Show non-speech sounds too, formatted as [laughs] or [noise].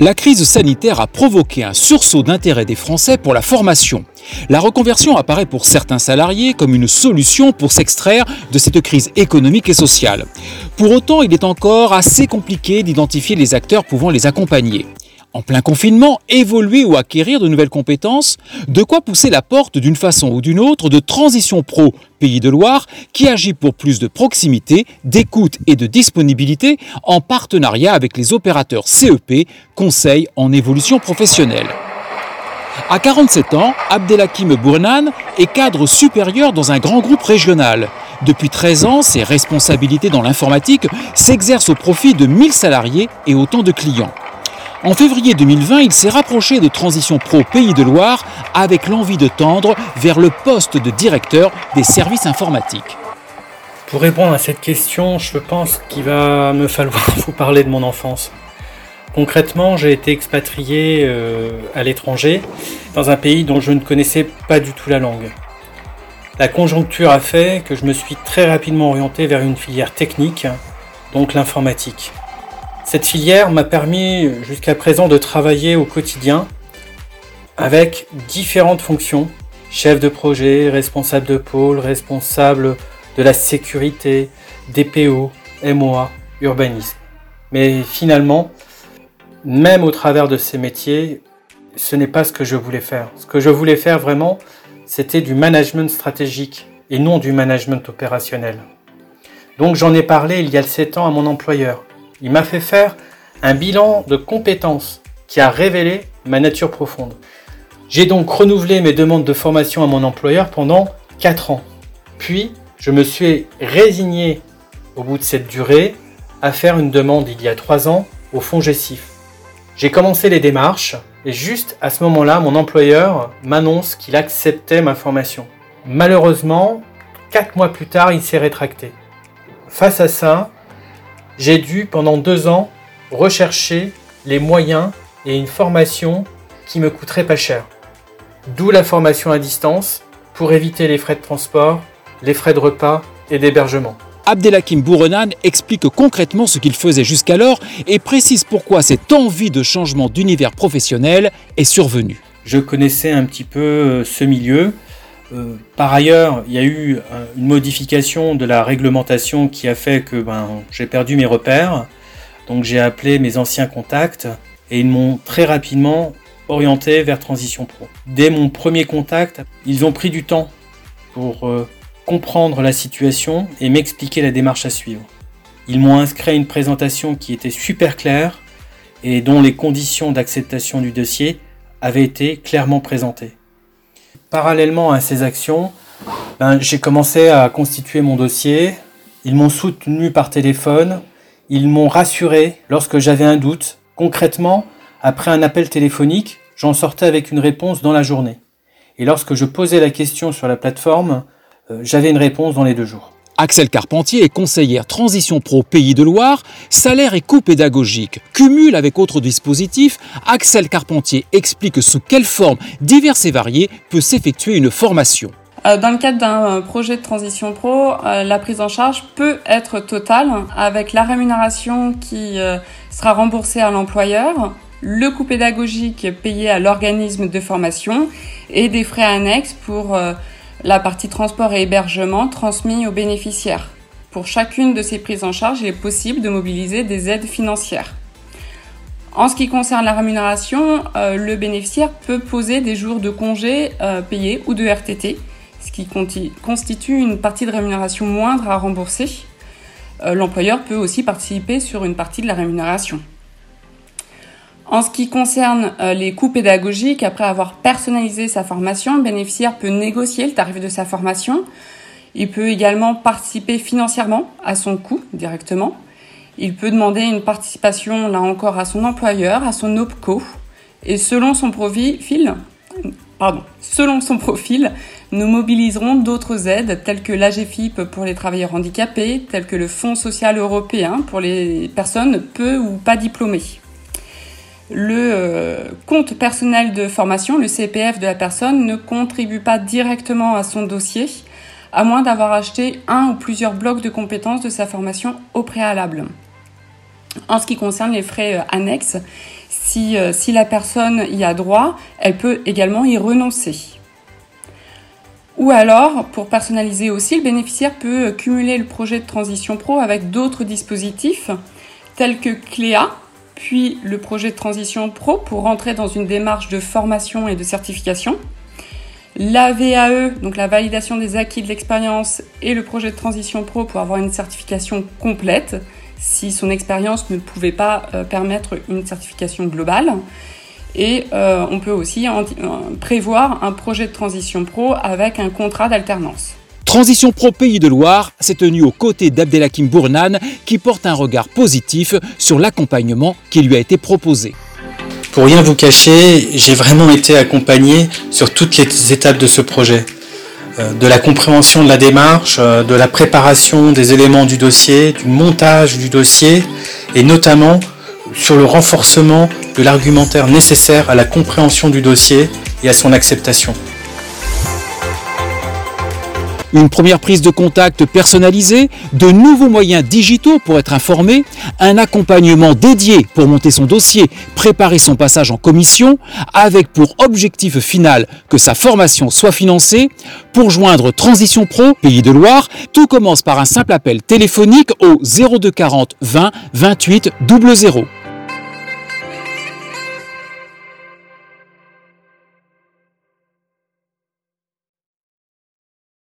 La crise sanitaire a provoqué un sursaut d'intérêt des Français pour la formation. La reconversion apparaît pour certains salariés comme une solution pour s'extraire de cette crise économique et sociale. Pour autant, il est encore assez compliqué d'identifier les acteurs pouvant les accompagner en plein confinement, évoluer ou acquérir de nouvelles compétences, de quoi pousser la porte d'une façon ou d'une autre de Transition Pro Pays de Loire qui agit pour plus de proximité, d'écoute et de disponibilité en partenariat avec les opérateurs CEP, Conseil en évolution professionnelle. À 47 ans, Abdelhakim Bournan est cadre supérieur dans un grand groupe régional. Depuis 13 ans, ses responsabilités dans l'informatique s'exercent au profit de 1000 salariés et autant de clients. En février 2020, il s'est rapproché de Transition Pro Pays de Loire avec l'envie de tendre vers le poste de directeur des services informatiques. Pour répondre à cette question, je pense qu'il va me falloir [laughs] vous parler de mon enfance. Concrètement, j'ai été expatrié euh, à l'étranger, dans un pays dont je ne connaissais pas du tout la langue. La conjoncture a fait que je me suis très rapidement orienté vers une filière technique, donc l'informatique. Cette filière m'a permis jusqu'à présent de travailler au quotidien avec différentes fonctions, chef de projet, responsable de pôle, responsable de la sécurité, DPO, MOA, urbanisme. Mais finalement, même au travers de ces métiers, ce n'est pas ce que je voulais faire. Ce que je voulais faire vraiment, c'était du management stratégique et non du management opérationnel. Donc j'en ai parlé il y a 7 ans à mon employeur. Il m'a fait faire un bilan de compétences qui a révélé ma nature profonde. J'ai donc renouvelé mes demandes de formation à mon employeur pendant 4 ans. Puis, je me suis résigné au bout de cette durée à faire une demande il y a 3 ans au fonds Gessif. J'ai commencé les démarches et juste à ce moment-là, mon employeur m'annonce qu'il acceptait ma formation. Malheureusement, 4 mois plus tard, il s'est rétracté. Face à ça, j'ai dû pendant deux ans rechercher les moyens et une formation qui me coûterait pas cher. D'où la formation à distance pour éviter les frais de transport, les frais de repas et d'hébergement. Abdelhakim Bourrenan explique concrètement ce qu'il faisait jusqu'alors et précise pourquoi cette envie de changement d'univers professionnel est survenue. Je connaissais un petit peu euh, ce milieu, euh, par ailleurs, il y a eu euh, une modification de la réglementation qui a fait que ben, j'ai perdu mes repères. Donc j'ai appelé mes anciens contacts et ils m'ont très rapidement orienté vers Transition Pro. Dès mon premier contact, ils ont pris du temps pour euh, comprendre la situation et m'expliquer la démarche à suivre. Ils m'ont inscrit une présentation qui était super claire et dont les conditions d'acceptation du dossier avaient été clairement présentées. Parallèlement à ces actions, ben, j'ai commencé à constituer mon dossier. Ils m'ont soutenu par téléphone. Ils m'ont rassuré lorsque j'avais un doute. Concrètement, après un appel téléphonique, j'en sortais avec une réponse dans la journée. Et lorsque je posais la question sur la plateforme, euh, j'avais une réponse dans les deux jours. Axel Carpentier est conseillère Transition Pro Pays de Loire, salaire et coûts pédagogiques. Cumule avec autres dispositifs, Axel Carpentier explique sous quelle forme diverses et variées peut s'effectuer une formation. Euh, dans le cadre d'un euh, projet de transition pro, euh, la prise en charge peut être totale avec la rémunération qui sera remboursée à l'employeur, le coût pédagogique payé à l'organisme de formation et des frais annexes pour la partie transport et hébergement transmis aux bénéficiaires. Pour chacune de ces prises en charge, il est possible de mobiliser des aides financières. En ce qui concerne la rémunération, euh, le bénéficiaire peut poser des jours de congé euh, payés ou de RTT, ce qui constitue une partie de rémunération moindre à rembourser. Euh, l'employeur peut aussi participer sur une partie de la rémunération. En ce qui concerne euh, les coûts pédagogiques, après avoir personnalisé sa formation, le bénéficiaire peut négocier le tarif de sa formation. Il peut également participer financièrement à son coût directement. Il peut demander une participation, là encore, à son employeur, à son OPCO. Et selon son profil, selon son profil, nous mobiliserons d'autres aides telles que l'AGFIP pour les travailleurs handicapés, telles que le Fonds social européen pour les personnes peu ou pas diplômées le euh, compte personnel de formation, le CPF de la personne, ne contribue pas directement à son dossier, à moins d'avoir acheté un ou plusieurs blocs de compétences de sa formation au préalable. En ce qui concerne les frais euh, annexes, Si, si la personne y a droit, elle peut également y renoncer. Ou alors, pour personnaliser aussi, le bénéficiaire peut cumuler le projet de transition pro avec d'autres dispositifs tels que Cléa, puis le projet de transition pro pour rentrer dans une démarche de formation et de certification. La VAE, donc la validation des acquis de l'expérience, et le projet de transition pro pour avoir une certification complète si son expérience ne pouvait pas euh, permettre une certification globale. Et euh, on peut aussi euh, prévoir un projet de transition pro avec un contrat d'alternance. Transition Pro Pays de Loire s'est tenue aux côtés d'Abdelhakim Bournan qui porte un regard positif sur l'accompagnement qui lui a été proposé. Pour rien vous cacher, j'ai vraiment été accompagné sur toutes les étapes de ce projet. Euh, de la compréhension de la démarche, euh, de la préparation des éléments du dossier, du montage du dossier et notamment sur le renforcement de l'argumentaire nécessaire à la compréhension du dossier et à son acceptation. Une première prise de contact personnalisée, de nouveaux moyens digitaux pour être informé, un accompagnement dédié pour monter son dossier, préparer son passage en commission, avec pour objectif final que sa formation soit financée. Pour joindre Transition Pro, Pays de Loire, tout commence par un simple appel téléphonique au 0240 20 28 00.